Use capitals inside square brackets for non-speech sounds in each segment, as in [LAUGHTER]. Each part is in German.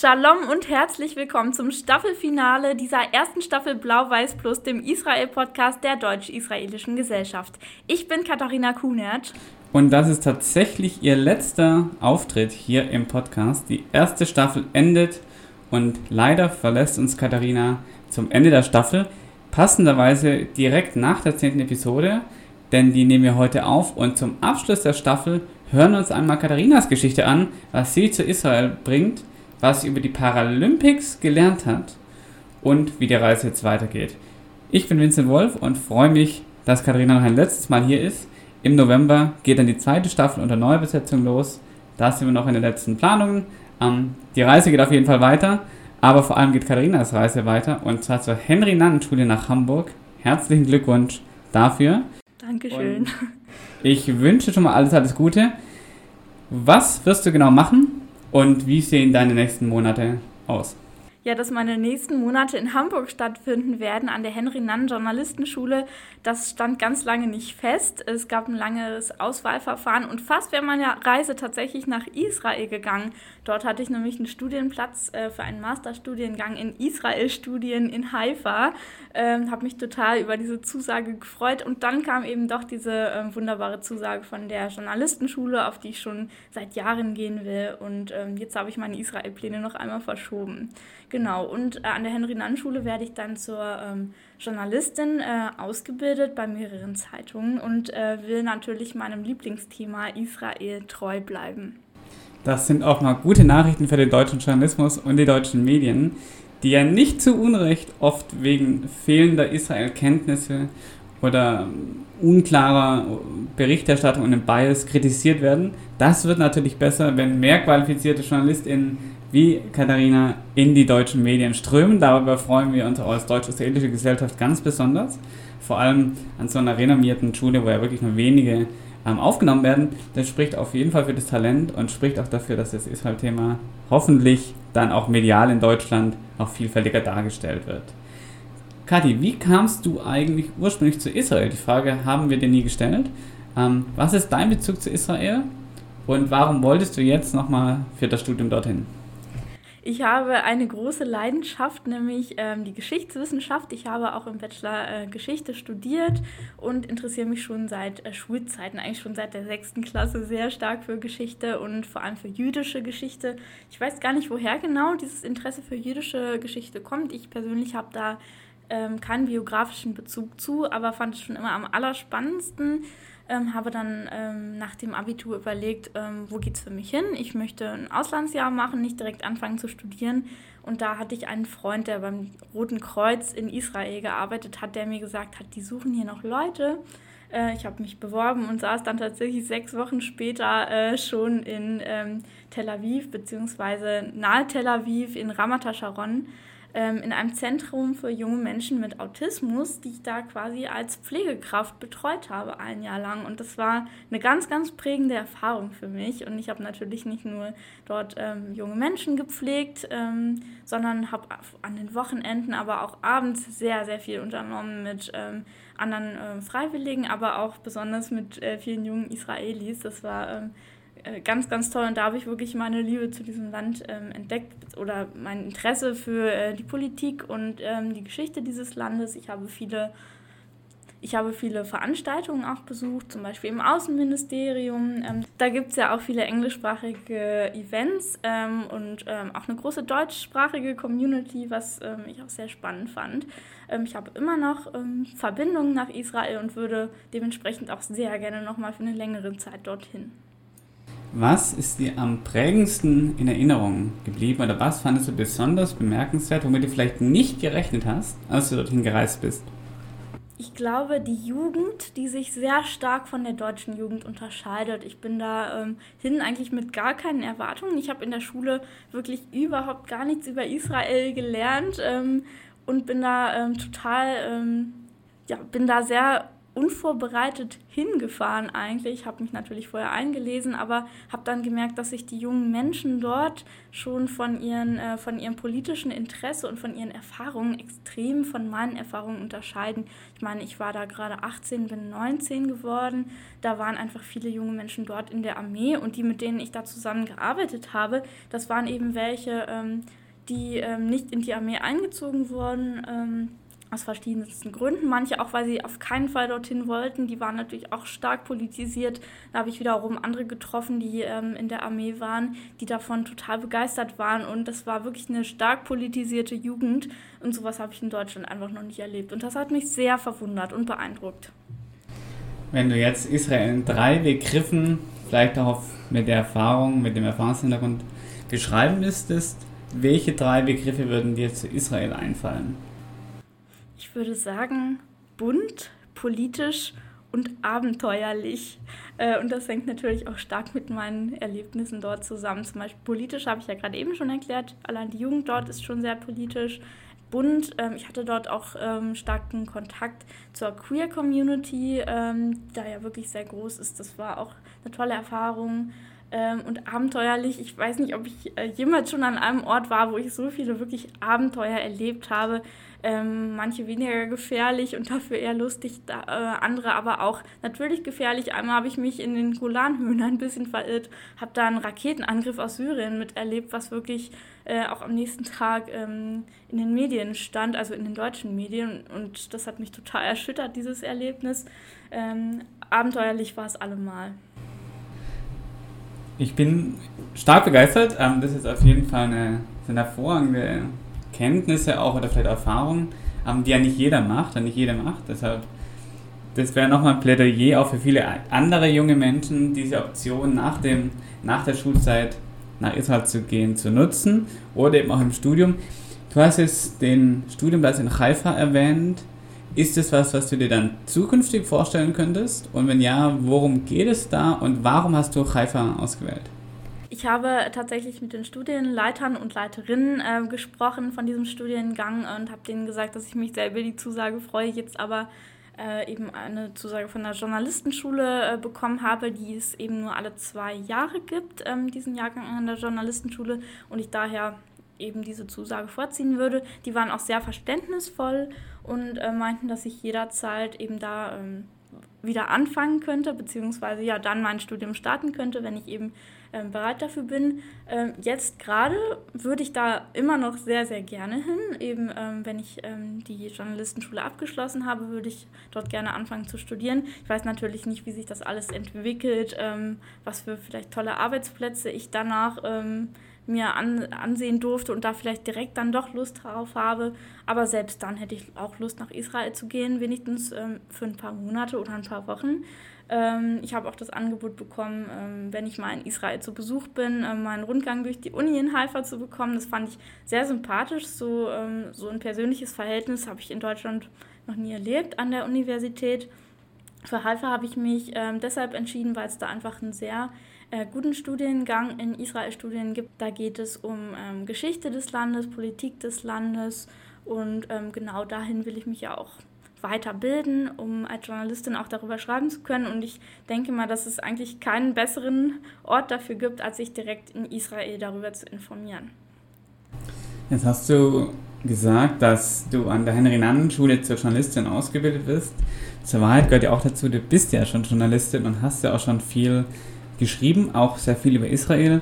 Shalom und herzlich willkommen zum Staffelfinale dieser ersten Staffel Blau-Weiß Plus, dem Israel-Podcast der Deutsch-Israelischen Gesellschaft. Ich bin Katharina Kunert. Und das ist tatsächlich ihr letzter Auftritt hier im Podcast. Die erste Staffel endet und leider verlässt uns Katharina zum Ende der Staffel. Passenderweise direkt nach der zehnten Episode, denn die nehmen wir heute auf. Und zum Abschluss der Staffel hören wir uns einmal Katharinas Geschichte an, was sie zu Israel bringt was sie über die Paralympics gelernt hat und wie die Reise jetzt weitergeht. Ich bin Vincent Wolf und freue mich, dass Katharina noch ein letztes Mal hier ist. Im November geht dann die zweite Staffel unter Neubesetzung los. Da sind wir noch in den letzten Planungen. Ähm, die Reise geht auf jeden Fall weiter, aber vor allem geht Katharinas Reise weiter und zwar zur Henry-Nannen-Schule nach Hamburg. Herzlichen Glückwunsch dafür. Dankeschön. Und ich wünsche schon mal alles, alles Gute. Was wirst du genau machen? Und wie sehen deine nächsten Monate aus? Ja, dass meine nächsten Monate in Hamburg stattfinden werden an der Henry Nann Journalistenschule. Das stand ganz lange nicht fest. Es gab ein langes Auswahlverfahren und fast wäre meine Reise tatsächlich nach Israel gegangen. Dort hatte ich nämlich einen Studienplatz äh, für einen Masterstudiengang in Israel-Studien in Haifa. Ähm, habe mich total über diese Zusage gefreut und dann kam eben doch diese äh, wunderbare Zusage von der Journalistenschule, auf die ich schon seit Jahren gehen will. Und ähm, jetzt habe ich meine Israel-Pläne noch einmal verschoben. Genau, und äh, an der Henry-Nann-Schule werde ich dann zur ähm, Journalistin äh, ausgebildet bei mehreren Zeitungen und äh, will natürlich meinem Lieblingsthema Israel treu bleiben. Das sind auch mal gute Nachrichten für den deutschen Journalismus und die deutschen Medien, die ja nicht zu Unrecht oft wegen fehlender Israel-Kenntnisse oder unklarer Berichterstattung und einem Bias kritisiert werden. Das wird natürlich besser, wenn mehr qualifizierte JournalistInnen wie Katharina in die deutschen Medien strömen. Darüber freuen wir uns auch als deutsch-israelische Gesellschaft ganz besonders. Vor allem an so einer renommierten Schule, wo ja wirklich nur wenige ähm, aufgenommen werden. Das spricht auf jeden Fall für das Talent und spricht auch dafür, dass das Israel-Thema hoffentlich dann auch medial in Deutschland noch vielfältiger dargestellt wird. Kathi, wie kamst du eigentlich ursprünglich zu Israel? Die Frage haben wir dir nie gestellt. Ähm, was ist dein Bezug zu Israel und warum wolltest du jetzt nochmal für das Studium dorthin? Ich habe eine große Leidenschaft, nämlich ähm, die Geschichtswissenschaft. Ich habe auch im Bachelor äh, Geschichte studiert und interessiere mich schon seit äh, Schulzeiten, eigentlich schon seit der sechsten Klasse sehr stark für Geschichte und vor allem für jüdische Geschichte. Ich weiß gar nicht, woher genau dieses Interesse für jüdische Geschichte kommt. Ich persönlich habe da ähm, keinen biografischen Bezug zu, aber fand es schon immer am allerspannendsten ähm, habe dann ähm, nach dem Abitur überlegt, ähm, wo es für mich hin? Ich möchte ein Auslandsjahr machen, nicht direkt anfangen zu studieren. Und da hatte ich einen Freund, der beim Roten Kreuz in Israel gearbeitet hat, der mir gesagt hat, die suchen hier noch Leute. Äh, ich habe mich beworben und saß dann tatsächlich sechs Wochen später äh, schon in ähm, Tel Aviv, beziehungsweise nahe Tel Aviv in Ramat Sharon ähm, in einem Zentrum für junge Menschen mit Autismus, die ich da quasi als Pflegekraft betreut habe ein Jahr lang. Und das war eine ganz, ganz prägende Erfahrung für mich. Und ich habe natürlich nicht nur dort ähm, junge Menschen gepflegt, ähm, sondern habe an den Wochenenden, aber auch abends sehr, sehr viel unternommen mit ähm, anderen äh, Freiwilligen, aber auch besonders mit äh, vielen jungen Israelis. Das war ähm, äh, ganz, ganz toll. Und da habe ich wirklich meine Liebe zu diesem Land ähm, entdeckt oder mein Interesse für äh, die Politik und ähm, die Geschichte dieses Landes. Ich habe viele ich habe viele Veranstaltungen auch besucht, zum Beispiel im Außenministerium. Ähm, da gibt es ja auch viele englischsprachige Events ähm, und ähm, auch eine große deutschsprachige Community, was ähm, ich auch sehr spannend fand. Ähm, ich habe immer noch ähm, Verbindungen nach Israel und würde dementsprechend auch sehr gerne nochmal für eine längere Zeit dorthin. Was ist dir am prägendsten in Erinnerung geblieben oder was fandest du besonders bemerkenswert, womit du vielleicht nicht gerechnet hast, als du dorthin gereist bist? Ich glaube, die Jugend, die sich sehr stark von der deutschen Jugend unterscheidet. Ich bin da ähm, hin eigentlich mit gar keinen Erwartungen. Ich habe in der Schule wirklich überhaupt gar nichts über Israel gelernt ähm, und bin da ähm, total, ähm, ja, bin da sehr unvorbereitet hingefahren eigentlich, habe mich natürlich vorher eingelesen, aber habe dann gemerkt, dass sich die jungen Menschen dort schon von, ihren, äh, von ihrem politischen Interesse und von ihren Erfahrungen extrem von meinen Erfahrungen unterscheiden. Ich meine, ich war da gerade 18, bin 19 geworden, da waren einfach viele junge Menschen dort in der Armee und die, mit denen ich da zusammengearbeitet habe, das waren eben welche, ähm, die ähm, nicht in die Armee eingezogen wurden. Ähm, aus verschiedensten Gründen. Manche auch, weil sie auf keinen Fall dorthin wollten. Die waren natürlich auch stark politisiert. Da habe ich wiederum andere getroffen, die ähm, in der Armee waren, die davon total begeistert waren. Und das war wirklich eine stark politisierte Jugend. Und sowas habe ich in Deutschland einfach noch nicht erlebt. Und das hat mich sehr verwundert und beeindruckt. Wenn du jetzt Israel in drei Begriffen, vielleicht auch mit der Erfahrung, mit dem Erfahrungshintergrund beschreiben müsstest, welche drei Begriffe würden dir zu Israel einfallen? Ich würde sagen, bunt, politisch und abenteuerlich. Äh, und das hängt natürlich auch stark mit meinen Erlebnissen dort zusammen. Zum Beispiel politisch habe ich ja gerade eben schon erklärt. Allein die Jugend dort ist schon sehr politisch. Bunt, ähm, ich hatte dort auch ähm, starken Kontakt zur Queer Community, ähm, da ja wirklich sehr groß ist. Das war auch eine tolle Erfahrung ähm, und abenteuerlich. Ich weiß nicht, ob ich äh, jemals schon an einem Ort war, wo ich so viele wirklich Abenteuer erlebt habe. Ähm, manche weniger gefährlich und dafür eher lustig, da, äh, andere aber auch natürlich gefährlich. Einmal habe ich mich in den Golanhöhen ein bisschen verirrt, habe da einen Raketenangriff aus Syrien miterlebt, was wirklich äh, auch am nächsten Tag ähm, in den Medien stand, also in den deutschen Medien. Und das hat mich total erschüttert, dieses Erlebnis. Ähm, abenteuerlich war es allemal. Ich bin stark begeistert. Ähm, das ist auf jeden Fall eine, sind hervorragende Kenntnisse auch oder vielleicht Erfahrungen, ähm, die ja nicht jeder macht, und nicht jeder macht. Deshalb, das wäre nochmal ein Plädoyer auch für viele andere junge Menschen, diese Option nach, dem, nach der Schulzeit nach Israel zu gehen, zu nutzen oder eben auch im Studium. Du hast jetzt den Studienplatz in Haifa erwähnt. Ist es was, was du dir dann zukünftig vorstellen könntest? Und wenn ja, worum geht es da und warum hast du Haifa ausgewählt? Ich habe tatsächlich mit den Studienleitern und Leiterinnen äh, gesprochen von diesem Studiengang und habe denen gesagt, dass ich mich sehr über die Zusage freue, jetzt aber äh, eben eine Zusage von der Journalistenschule äh, bekommen habe, die es eben nur alle zwei Jahre gibt, ähm, diesen Jahrgang an der Journalistenschule und ich daher eben diese Zusage vorziehen würde. Die waren auch sehr verständnisvoll und äh, meinten, dass ich jederzeit eben da ähm, wieder anfangen könnte, beziehungsweise ja dann mein Studium starten könnte, wenn ich eben ähm, bereit dafür bin. Ähm, jetzt gerade würde ich da immer noch sehr, sehr gerne hin. Eben ähm, wenn ich ähm, die Journalistenschule abgeschlossen habe, würde ich dort gerne anfangen zu studieren. Ich weiß natürlich nicht, wie sich das alles entwickelt, ähm, was für vielleicht tolle Arbeitsplätze ich danach ähm, mir an, ansehen durfte und da vielleicht direkt dann doch Lust drauf habe. Aber selbst dann hätte ich auch Lust, nach Israel zu gehen, wenigstens ähm, für ein paar Monate oder ein paar Wochen. Ähm, ich habe auch das Angebot bekommen, ähm, wenn ich mal in Israel zu Besuch bin, ähm, mal Rundgang durch die Uni in Haifa zu bekommen. Das fand ich sehr sympathisch. So, ähm, so ein persönliches Verhältnis habe ich in Deutschland noch nie erlebt an der Universität. Für Haifa habe ich mich ähm, deshalb entschieden, weil es da einfach einen sehr äh, guten Studiengang in Israel-Studien gibt. Da geht es um ähm, Geschichte des Landes, Politik des Landes und ähm, genau dahin will ich mich ja auch weiterbilden, um als Journalistin auch darüber schreiben zu können. Und ich denke mal, dass es eigentlich keinen besseren Ort dafür gibt, als sich direkt in Israel darüber zu informieren. Jetzt hast du gesagt, dass du an der Henry-Nannen-Schule zur Journalistin ausgebildet bist. Zur Wahrheit gehört ja auch dazu, du bist ja schon Journalistin und hast ja auch schon viel geschrieben, auch sehr viel über Israel.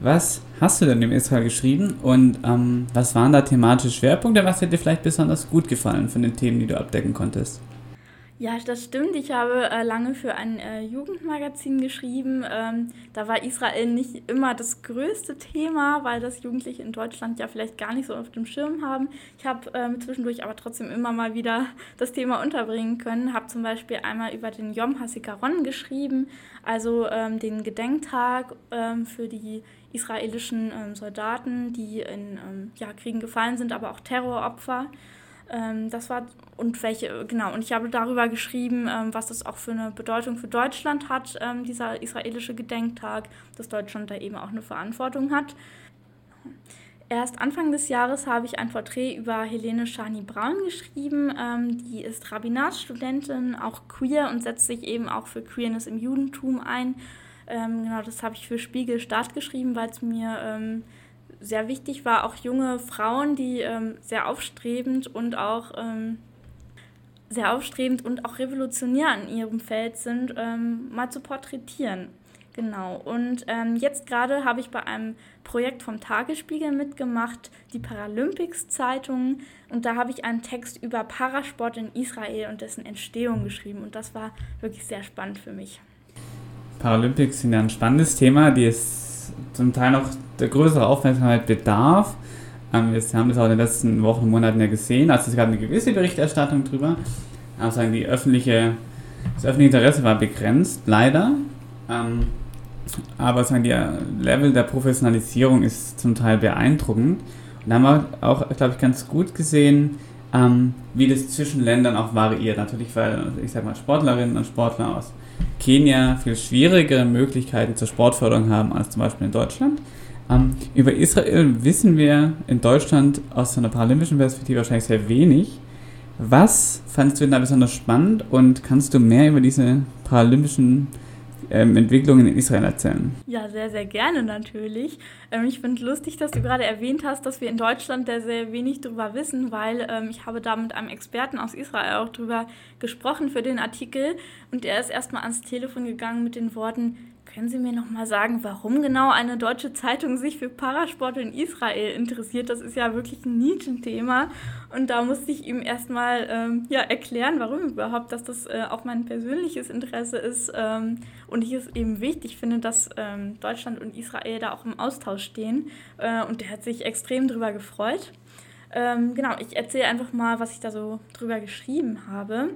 Was hast du denn über Israel geschrieben und ähm, was waren da thematische Schwerpunkte? Was hat dir vielleicht besonders gut gefallen von den Themen, die du abdecken konntest? Ja, das stimmt. Ich habe äh, lange für ein äh, Jugendmagazin geschrieben. Ähm, da war Israel nicht immer das größte Thema, weil das Jugendliche in Deutschland ja vielleicht gar nicht so auf dem Schirm haben. Ich habe äh, zwischendurch aber trotzdem immer mal wieder [LAUGHS] das Thema unterbringen können. Habe zum Beispiel einmal über den Yom HaSikaron geschrieben, also ähm, den Gedenktag ähm, für die israelischen ähm, Soldaten, die in ähm, ja, Kriegen gefallen sind, aber auch Terroropfer. Ähm, das war und welche, genau, und ich habe darüber geschrieben, ähm, was das auch für eine Bedeutung für Deutschland hat, dieser israelische Gedenktag, dass Deutschland da eben auch eine Verantwortung hat. Erst Anfang des Jahres habe ich ein Porträt über Helene Schani Braun geschrieben. Ähm, die ist Rabbinatsstudentin, auch queer und setzt sich eben auch für Queerness im Judentum ein. Ähm, genau, das habe ich für Spiegel Start geschrieben, weil es mir ähm, sehr wichtig war, auch junge Frauen, die ähm, sehr aufstrebend und auch ähm, sehr aufstrebend und auch revolutionär in ihrem Feld sind, ähm, mal zu porträtieren. Genau. Und ähm, jetzt gerade habe ich bei einem Projekt vom Tagesspiegel mitgemacht, die Paralympics-Zeitung. Und da habe ich einen Text über Parasport in Israel und dessen Entstehung geschrieben. Und das war wirklich sehr spannend für mich. Paralympics sind ja ein spannendes Thema, die es zum Teil noch der größere Aufmerksamkeit bedarf. Ähm, wir haben das auch in den letzten Wochen und Monaten ja gesehen. Also es gab eine gewisse Berichterstattung drüber. Aber sagen, die öffentliche, das öffentliche Interesse war begrenzt, leider. Aber sagen, der Level der Professionalisierung ist zum Teil beeindruckend. Und da haben wir auch, glaube ich, ganz gut gesehen, ähm, wie das zwischen Ländern auch variiert. Natürlich, weil, ich sag mal, Sportlerinnen und Sportler aus Kenia viel schwierigere Möglichkeiten zur Sportförderung haben als zum Beispiel in Deutschland. Ähm, über Israel wissen wir in Deutschland aus einer paralympischen Perspektive wahrscheinlich sehr wenig. Was fandest du denn da besonders spannend und kannst du mehr über diese paralympischen ähm, Entwicklungen in Israel erzählen? Ja, sehr, sehr gerne natürlich. Ähm, ich finde lustig, dass du gerade erwähnt hast, dass wir in Deutschland da sehr wenig darüber wissen, weil ähm, ich habe da mit einem Experten aus Israel auch drüber gesprochen für den Artikel und er ist erstmal ans Telefon gegangen mit den Worten, können Sie mir noch mal sagen, warum genau eine deutsche Zeitung sich für Parasport in Israel interessiert? Das ist ja wirklich ein Nischenthema. Und da musste ich ihm erstmal ähm, ja, erklären, warum überhaupt, dass das äh, auch mein persönliches Interesse ist. Ähm, und ich es eben wichtig finde, dass ähm, Deutschland und Israel da auch im Austausch stehen. Äh, und der hat sich extrem drüber gefreut. Ähm, genau, ich erzähle einfach mal, was ich da so drüber geschrieben habe.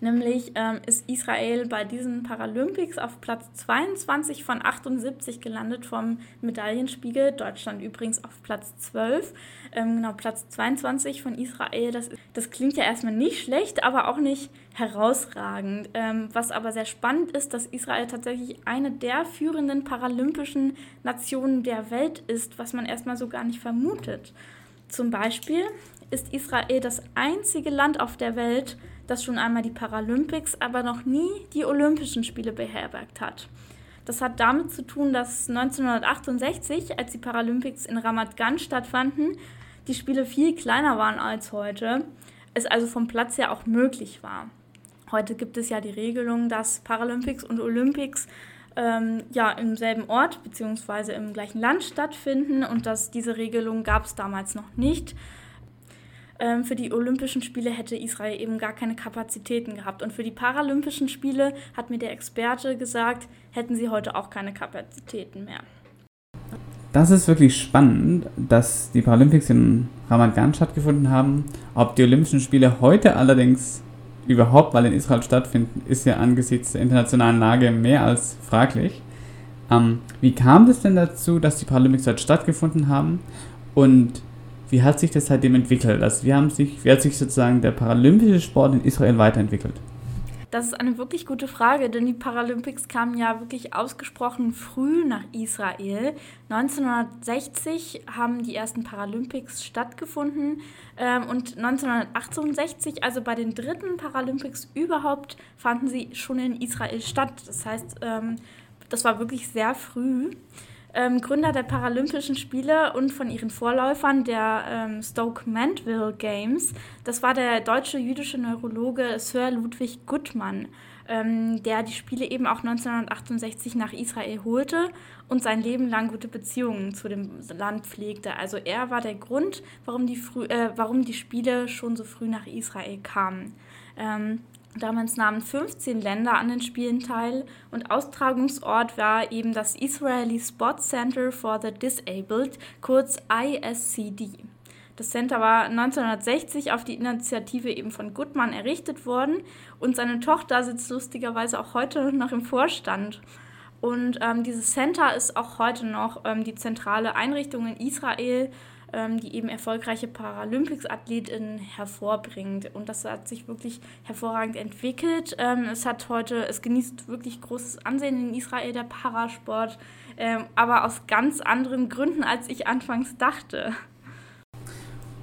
Nämlich ähm, ist Israel bei diesen Paralympics auf Platz 22 von 78 gelandet vom Medaillenspiegel. Deutschland übrigens auf Platz 12. Ähm, genau, Platz 22 von Israel. Das, das klingt ja erstmal nicht schlecht, aber auch nicht herausragend. Ähm, was aber sehr spannend ist, dass Israel tatsächlich eine der führenden paralympischen Nationen der Welt ist, was man erstmal so gar nicht vermutet. Zum Beispiel ist Israel das einzige Land auf der Welt, das schon einmal die Paralympics, aber noch nie die Olympischen Spiele beherbergt hat. Das hat damit zu tun, dass 1968, als die Paralympics in Ramat Gan stattfanden, die Spiele viel kleiner waren als heute, es also vom Platz her auch möglich war. Heute gibt es ja die Regelung, dass Paralympics und Olympics ähm, ja im selben Ort bzw. im gleichen Land stattfinden und dass diese Regelung gab es damals noch nicht. Ähm, für die Olympischen Spiele hätte Israel eben gar keine Kapazitäten gehabt. Und für die Paralympischen Spiele hat mir der Experte gesagt, hätten sie heute auch keine Kapazitäten mehr. Das ist wirklich spannend, dass die Paralympics in Ramat Gan stattgefunden haben. Ob die Olympischen Spiele heute allerdings überhaupt mal in Israel stattfinden, ist ja angesichts der internationalen Lage mehr als fraglich. Ähm, wie kam es denn dazu, dass die Paralympics dort stattgefunden haben? Und wie hat sich das seitdem entwickelt? Also wie, haben sich, wie hat sich sozusagen der paralympische Sport in Israel weiterentwickelt? Das ist eine wirklich gute Frage, denn die Paralympics kamen ja wirklich ausgesprochen früh nach Israel. 1960 haben die ersten Paralympics stattgefunden ähm, und 1968, also bei den dritten Paralympics überhaupt, fanden sie schon in Israel statt. Das heißt, ähm, das war wirklich sehr früh ähm, Gründer der Paralympischen Spiele und von ihren Vorläufern der ähm, Stoke Mandeville Games. Das war der deutsche jüdische Neurologe Sir Ludwig Guttmann, ähm, der die Spiele eben auch 1968 nach Israel holte und sein Leben lang gute Beziehungen zu dem Land pflegte. Also er war der Grund, warum die, früh, äh, warum die Spiele schon so früh nach Israel kamen. Damals nahmen 15 Länder an den Spielen teil und Austragungsort war eben das Israeli Sports Center for the Disabled, kurz ISCD. Das Center war 1960 auf die Initiative eben von Gutmann errichtet worden und seine Tochter sitzt lustigerweise auch heute noch im Vorstand. Und ähm, dieses Center ist auch heute noch ähm, die zentrale Einrichtung in Israel die eben erfolgreiche Paralympics-Athletinnen hervorbringt. Und das hat sich wirklich hervorragend entwickelt. Ähm, es hat heute, es genießt wirklich großes Ansehen in Israel, der Parasport, ähm, aber aus ganz anderen Gründen, als ich anfangs dachte.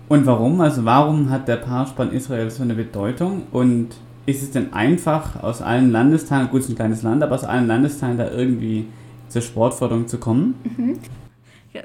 Und warum? Also warum hat der Parasport in Israel so eine Bedeutung? Und ist es denn einfach aus allen Landesteilen, gut, es ist ein kleines Land, aber aus allen Landesteilen da irgendwie zur Sportförderung zu kommen? Mhm.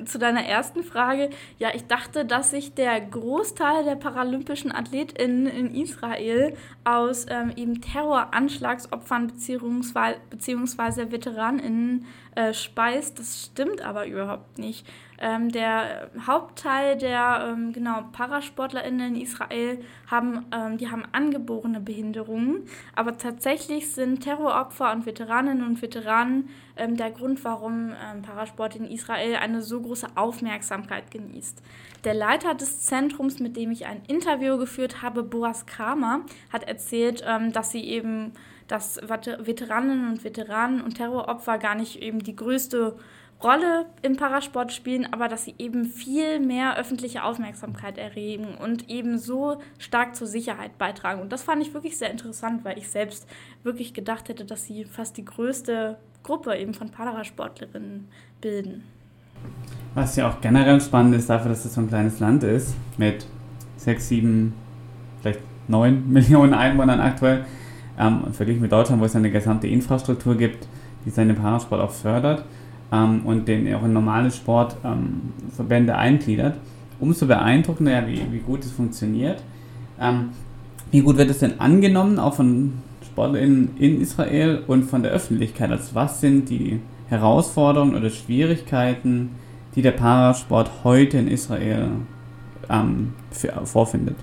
Zu deiner ersten Frage, ja, ich dachte, dass sich der Großteil der paralympischen AthletInnen in Israel aus ähm, eben Terroranschlagsopfern bzw. beziehungsweise VeteranInnen äh, speist. Das stimmt aber überhaupt nicht. Ähm, der Hauptteil der ähm, genau ParasportlerInnen in Israel haben, ähm, die haben angeborene Behinderungen, aber tatsächlich sind Terroropfer und Veteraninnen und Veteranen ähm, der Grund, warum ähm, Parasport in Israel eine so große Aufmerksamkeit genießt. Der Leiter des Zentrums, mit dem ich ein Interview geführt habe, Boas Kramer, hat erzählt, ähm, dass sie eben dass Veteraninnen und Veteranen und Terroropfer gar nicht eben die größte Rolle im Parasport spielen, aber dass sie eben viel mehr öffentliche Aufmerksamkeit erregen und eben so stark zur Sicherheit beitragen. Und das fand ich wirklich sehr interessant, weil ich selbst wirklich gedacht hätte, dass sie fast die größte Gruppe eben von Parasportlerinnen bilden. Was ja auch generell spannend ist dafür, dass es so ein kleines Land ist, mit sechs, sieben, vielleicht neun [LAUGHS] Millionen Einwohnern aktuell, ähm, verglichen mit Deutschland, wo es eine gesamte Infrastruktur gibt, die seinen Parasport auch fördert ähm, und den auch in normale Sportverbände ähm, eingliedert, umso beeindruckender, ja, wie, wie gut es funktioniert. Ähm, wie gut wird es denn angenommen, auch von SportlerInnen in Israel und von der Öffentlichkeit? Also was sind die Herausforderungen oder Schwierigkeiten, die der Parasport heute in Israel ähm, für, vorfindet?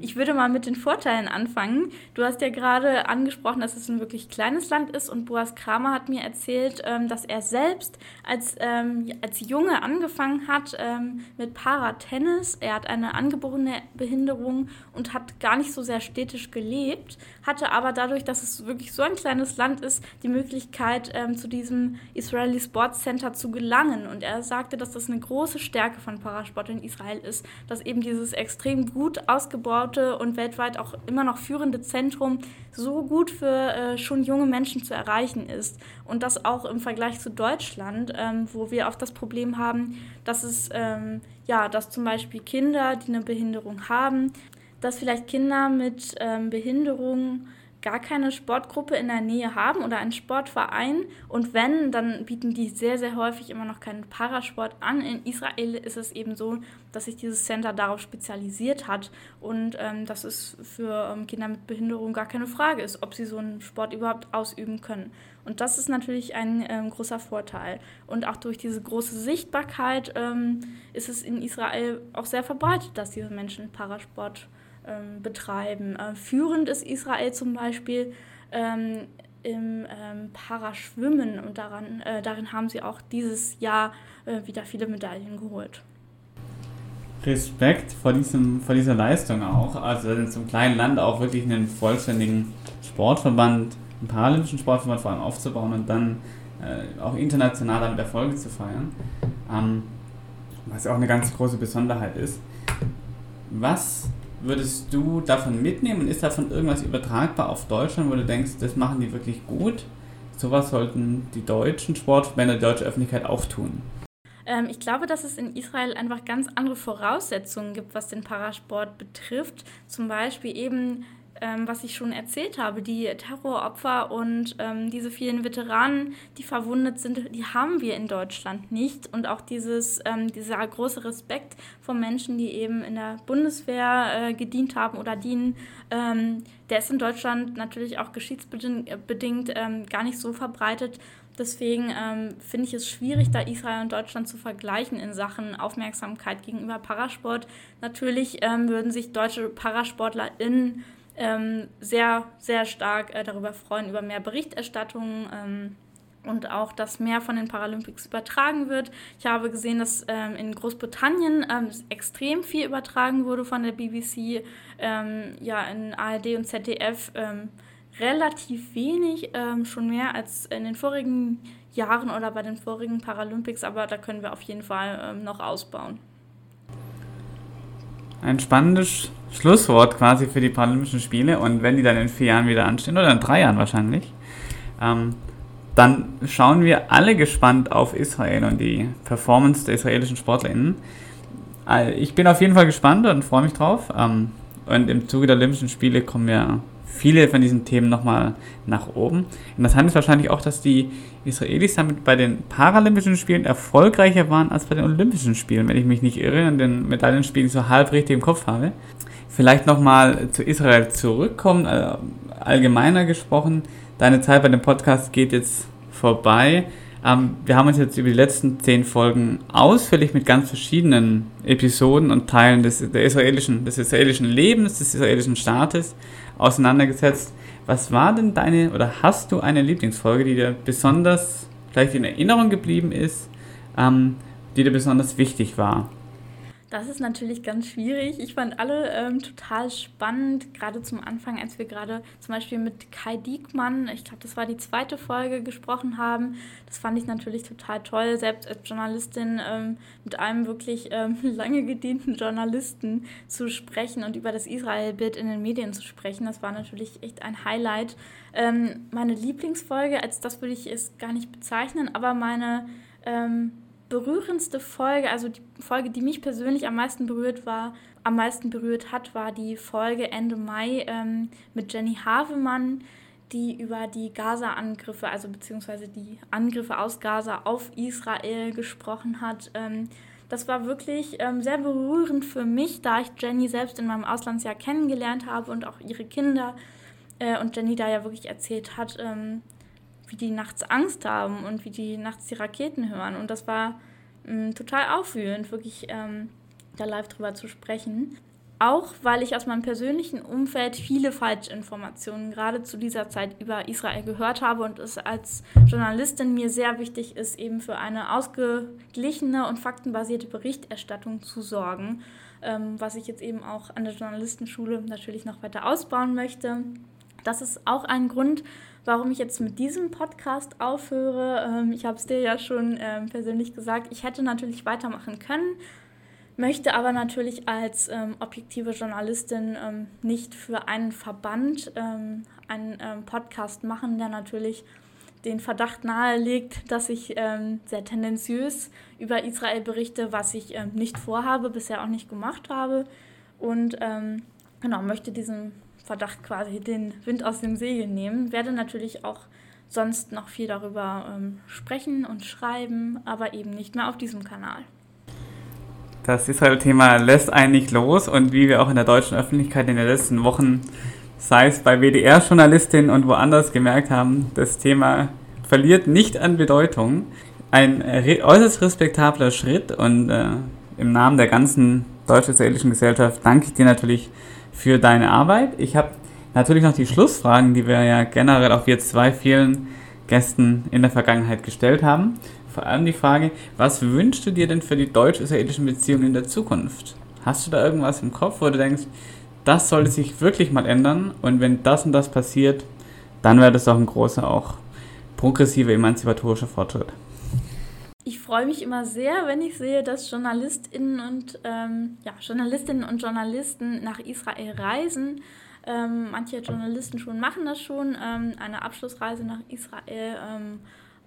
Ich würde mal mit den Vorteilen anfangen. Du hast ja gerade angesprochen, dass es ein wirklich kleines Land ist und Boas Kramer hat mir erzählt, ähm, dass er selbst als, ähm, als Junge angefangen hat ähm, mit Paratennis. Er hat eine angeborene Behinderung und hat gar nicht so sehr städtisch gelebt, hatte aber dadurch, dass es wirklich so ein kleines Land ist, die Möglichkeit, zu diesem Israeli Sports Center zu gelangen. Und er sagte, dass das eine große Stärke von Parasport in Israel ist, dass eben dieses extrem gut ausgebaute und weltweit auch immer noch führende Zentrum so gut für äh, schon junge Menschen zu erreichen ist. Und das auch im Vergleich zu Deutschland, ähm, wo wir oft das Problem haben, dass es, ähm, ja, dass zum Beispiel Kinder, die eine Behinderung haben, dass vielleicht Kinder mit ähm, Behinderungen gar keine Sportgruppe in der Nähe haben oder einen Sportverein. Und wenn, dann bieten die sehr, sehr häufig immer noch keinen Parasport an. In Israel ist es eben so, dass sich dieses Center darauf spezialisiert hat und ähm, dass es für ähm, Kinder mit Behinderung gar keine Frage ist, ob sie so einen Sport überhaupt ausüben können. Und das ist natürlich ein ähm, großer Vorteil. Und auch durch diese große Sichtbarkeit ähm, ist es in Israel auch sehr verbreitet, dass diese Menschen Parasport ähm, betreiben. Äh, führend ist Israel zum Beispiel ähm, im ähm, Paraschwimmen und daran, äh, darin haben sie auch dieses Jahr äh, wieder viele Medaillen geholt. Respekt vor, diesem, vor dieser Leistung auch. Also in so einem kleinen Land auch wirklich einen vollständigen Sportverband, einen paralympischen Sportverband vor allem aufzubauen und dann äh, auch international damit Erfolge zu feiern. Ähm, was auch eine ganz große Besonderheit ist. Was würdest du davon mitnehmen und ist davon irgendwas übertragbar auf Deutschland, wo du denkst, das machen die wirklich gut? Sowas sollten die deutschen Sportverbände, die deutsche Öffentlichkeit auch tun. Ähm, ich glaube, dass es in Israel einfach ganz andere Voraussetzungen gibt, was den Parasport betrifft. Zum Beispiel eben ähm, was ich schon erzählt habe, die Terroropfer und ähm, diese vielen Veteranen, die verwundet sind, die haben wir in Deutschland nicht. Und auch dieses, ähm, dieser große Respekt von Menschen, die eben in der Bundeswehr äh, gedient haben oder dienen, ähm, der ist in Deutschland natürlich auch geschichtsbedingt ähm, gar nicht so verbreitet. Deswegen ähm, finde ich es schwierig, da Israel und Deutschland zu vergleichen in Sachen Aufmerksamkeit gegenüber Parasport. Natürlich würden sich deutsche ParasportlerInnen ähm, sehr, sehr stark äh, darüber freuen, über mehr Berichterstattung. Ähm, und auch, dass mehr von den Paralympics übertragen wird. Ich habe gesehen, dass ähm, in Großbritannien ähm, extrem viel übertragen wurde von der BBC, ähm, ja, in ARD und ZDF ähm, relativ wenig, ähm, schon mehr als in den vorigen Jahren oder bei den vorigen Paralympics, aber da können wir auf jeden Fall ähm, noch ausbauen. Ein spannendes Schlusswort quasi für die Paralympischen Spiele und wenn die dann in vier Jahren wieder anstehen, oder in drei Jahren wahrscheinlich, ähm, dann schauen wir alle gespannt auf Israel und die Performance der israelischen SportlerInnen. Äh, ich bin auf jeden Fall gespannt und freue mich drauf. Ähm, und im Zuge der Olympischen Spiele kommen ja viele von diesen Themen nochmal nach oben. Interessant ist wahrscheinlich auch, dass die Israelis damit bei den Paralympischen Spielen erfolgreicher waren als bei den Olympischen Spielen, wenn ich mich nicht irre und den Medaillenspielen so halb richtig im Kopf habe. Vielleicht nochmal zu Israel zurückkommen, äh, allgemeiner gesprochen. Deine Zeit bei dem Podcast geht jetzt vorbei. Ähm, wir haben uns jetzt über die letzten zehn Folgen ausführlich mit ganz verschiedenen Episoden und Teilen des, der israelischen, des israelischen Lebens, des israelischen Staates auseinandergesetzt. Was war denn deine oder hast du eine Lieblingsfolge, die dir besonders vielleicht in Erinnerung geblieben ist, ähm, die dir besonders wichtig war? Das ist natürlich ganz schwierig. Ich fand alle ähm, total spannend, gerade zum Anfang, als wir gerade zum Beispiel mit Kai Diekmann, ich glaube, das war die zweite Folge, gesprochen haben. Das fand ich natürlich total toll, selbst als Journalistin ähm, mit einem wirklich ähm, [LAUGHS] lange gedienten Journalisten zu sprechen und über das Israel-Bild in den Medien zu sprechen. Das war natürlich echt ein Highlight. Ähm, meine Lieblingsfolge, als das würde ich es gar nicht bezeichnen, aber meine ähm, berührendste Folge, also die Folge, die mich persönlich am meisten berührt war, am meisten berührt hat, war die Folge Ende Mai ähm, mit Jenny Havemann, die über die Gaza-Angriffe, also beziehungsweise die Angriffe aus Gaza auf Israel gesprochen hat. Ähm, das war wirklich ähm, sehr berührend für mich, da ich Jenny selbst in meinem Auslandsjahr kennengelernt habe und auch ihre Kinder. Äh, und Jenny da ja wirklich erzählt hat, ähm, wie die nachts Angst haben und wie die nachts die Raketen hören. Und das war mh, mm, total aufwühlend, wirklich ähm, da live drüber zu sprechen. Auch weil ich aus meinem persönlichen Umfeld viele Falschinformationen gerade zu dieser Zeit über Israel gehört habe und es als Journalistin mir sehr wichtig ist, eben für eine ausgeglichene und faktenbasierte Berichterstattung zu sorgen, ähm, was ich jetzt eben auch an der Journalistenschule natürlich noch weiter ausbauen möchte. Das ist auch ein Grund, warum ich jetzt mit diesem Podcast aufhöre. Ähm, ich habe es dir ja schon ähm, persönlich gesagt, ich hätte natürlich weitermachen können, möchte aber natürlich als ähm, objektive Journalistin ähm, nicht für einen Verband ähm, einen ähm, Podcast machen, der natürlich den Verdacht nahelegt, dass ich sehr tendenziös über Israel berichte, was ich nicht vorhabe, bisher auch nicht gemacht habe. Und genau, möchte diesen Verdacht quasi den Wind aus dem Segel nehmen. Werde natürlich auch sonst noch viel darüber ähm, sprechen und schreiben, aber eben nicht mehr auf diesem Kanal. Das Israel-Thema lässt einen nicht los und wie wir auch in der deutschen Öffentlichkeit in den letzten Wochen, sei es bei WDR-Journalistinnen und woanders gemerkt haben, das Thema verliert nicht an Bedeutung. Ein äußerst respektabler Schritt und äh, im Namen der ganzen deutsch-israelischen Gesellschaft danke ich dir natürlich für deine Arbeit. Ich habe natürlich noch die Schlussfragen, die wir ja generell auch jetzt zwei vielen Gästen in der Vergangenheit gestellt haben. Vor allem die Frage, was wünschst du dir denn für die deutsch-israelischen Beziehungen in der Zukunft? Hast du da irgendwas im Kopf, wo du denkst, das sollte sich wirklich mal ändern und wenn das und das passiert, dann wäre das auch ein großer, auch progressiver, emanzipatorischer Fortschritt ich freue mich immer sehr, wenn ich sehe, dass JournalistInnen und, ähm, ja, Journalistinnen und Journalisten nach Israel reisen. Ähm, manche Journalistenschulen machen das schon, ähm, eine Abschlussreise nach Israel. Ähm,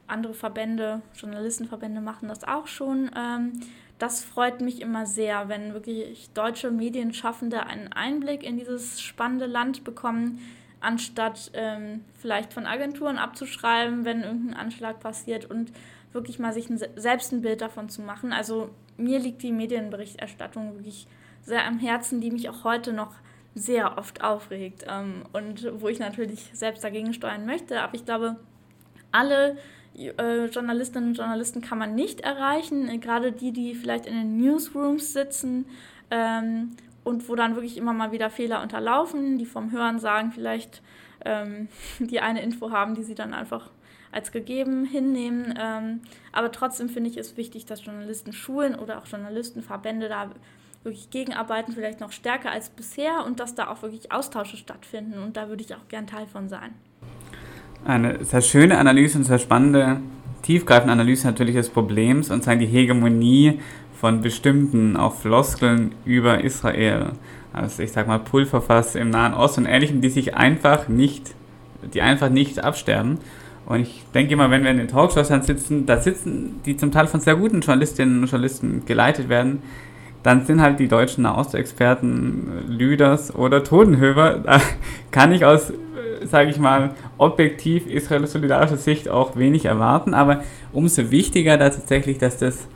andere Verbände, Journalistenverbände machen das auch schon. Ähm, das freut mich immer sehr, wenn wirklich deutsche Medienschaffende einen Einblick in dieses spannende Land bekommen, anstatt ähm, vielleicht von Agenturen abzuschreiben, wenn irgendein Anschlag passiert und wirklich mal sich ein, selbst ein Bild davon zu machen. Also mir liegt die Medienberichterstattung wirklich sehr am Herzen, die mich auch heute noch sehr oft aufregt ähm, und wo ich natürlich selbst dagegen steuern möchte. Aber ich glaube, alle äh, Journalistinnen und Journalisten kann man nicht erreichen, äh, gerade die, die vielleicht in den Newsrooms sitzen ähm, und wo dann wirklich immer mal wieder Fehler unterlaufen, die vom Hören sagen vielleicht ähm, [LAUGHS] die eine Info haben, die sie dann einfach als gegeben hinnehmen. Ähm, aber trotzdem finde ich es wichtig, dass Journalisten Schulen oder auch Journalistenverbände da wirklich gegenarbeiten, vielleicht noch stärker als bisher und dass da auch wirklich Austausche stattfinden. Und da würde ich auch gern Teil von sein. Eine sehr schöne Analyse und sehr spannende, tiefgreifende Analyse natürlich des Problems und sagen die Hegemonie von bestimmten auf Floskeln über Israel, also ich sag mal Pulverfass im Nahen Osten und Ähnlichem, die sich einfach nicht, die einfach nicht absterben. Und ich denke immer, wenn wir in den Talkshows dann sitzen, da sitzen, die zum Teil von sehr guten Journalistinnen und Journalisten geleitet werden, dann sind halt die deutschen Nahostexperten Lüders oder Todenhöfer. Da kann ich aus, sage ich mal, objektiv israelisch-solidarischer Sicht auch wenig erwarten, aber umso wichtiger da tatsächlich, dass das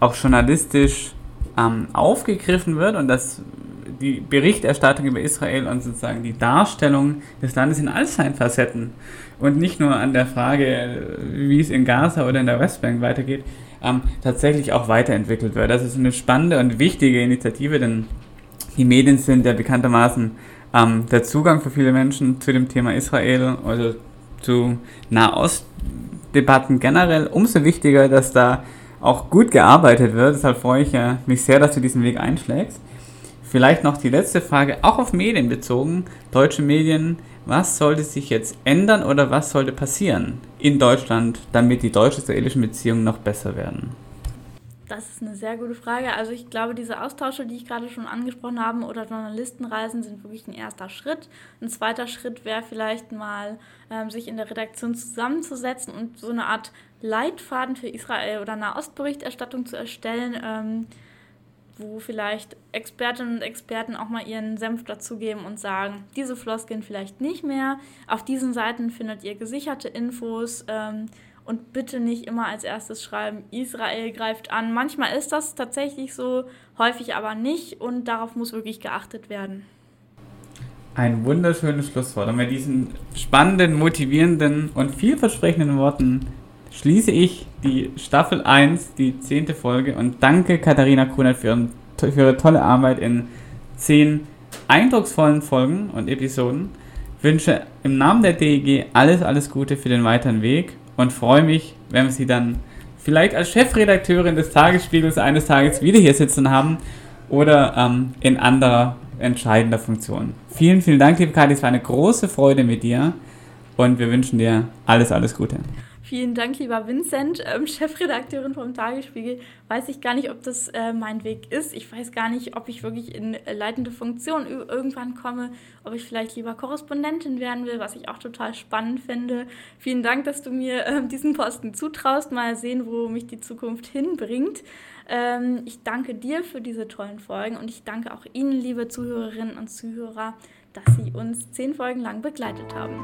auch journalistisch ähm, aufgegriffen wird und dass die Berichterstattung über Israel und sozusagen die Darstellung des Landes in all seinen Facetten und nicht nur an der Frage, wie es in Gaza oder in der Westbank weitergeht, ähm, tatsächlich auch weiterentwickelt wird. Das ist eine spannende und wichtige Initiative, denn die Medien sind ja bekanntermaßen ähm, der Zugang für viele Menschen zu dem Thema Israel oder zu Nahostdebatten generell. Umso wichtiger, dass da auch gut gearbeitet wird. Deshalb freue ich mich sehr, dass du diesen Weg einschlägst. Vielleicht noch die letzte Frage, auch auf Medien bezogen. Deutsche Medien, was sollte sich jetzt ändern oder was sollte passieren in Deutschland, damit die deutsch-israelischen Beziehungen noch besser werden? Das ist eine sehr gute Frage. Also ich glaube, diese Austausche, die ich gerade schon angesprochen habe, oder Journalistenreisen sind wirklich ein erster Schritt. Ein zweiter Schritt wäre vielleicht mal, ähm, sich in der Redaktion zusammenzusetzen und so eine Art Leitfaden für Israel oder Nahostberichterstattung zu erstellen, ähm, wo vielleicht Expertinnen und Experten auch mal ihren Senf dazugeben und sagen, diese Floskeln vielleicht nicht mehr. Auf diesen Seiten findet ihr gesicherte Infos ähm, und bitte nicht immer als erstes schreiben, Israel greift an. Manchmal ist das tatsächlich so, häufig aber nicht und darauf muss wirklich geachtet werden. Ein wunderschönes Schlusswort. Und mit diesen spannenden, motivierenden und vielversprechenden Worten schließe ich die Staffel 1, die zehnte Folge und danke Katharina Kunert für, für ihre tolle Arbeit in zehn eindrucksvollen Folgen und Episoden. Wünsche im Namen der DEG alles, alles Gute für den weiteren Weg und freue mich, wenn wir Sie dann vielleicht als Chefredakteurin des Tagesspiegels eines Tages wieder hier sitzen haben oder ähm, in anderer entscheidender Funktion. Vielen, vielen Dank, liebe Kathi, es war eine große Freude mit dir und wir wünschen dir alles, alles Gute. Vielen Dank, lieber Vincent, ähm, [LAUGHS] Chefredakteurin vom Tagesspiegel. Weiß ich gar nicht, ob das äh, mein Weg ist. Ich weiß gar nicht, ob ich wirklich in äh, leitende Funktion irgendwann komme, ob ich vielleicht lieber Korrespondentin werden will, was ich auch total spannend finde. Vielen Dank, dass du mir äh, diesen Posten zutraust. Mal sehen, wo mich die Zukunft hinbringt. Ähm, ich danke dir für diese tollen Folgen und ich danke auch Ihnen, liebe Zuhörerinnen und Zuhörer, dass Sie uns zehn Folgen lang begleitet haben.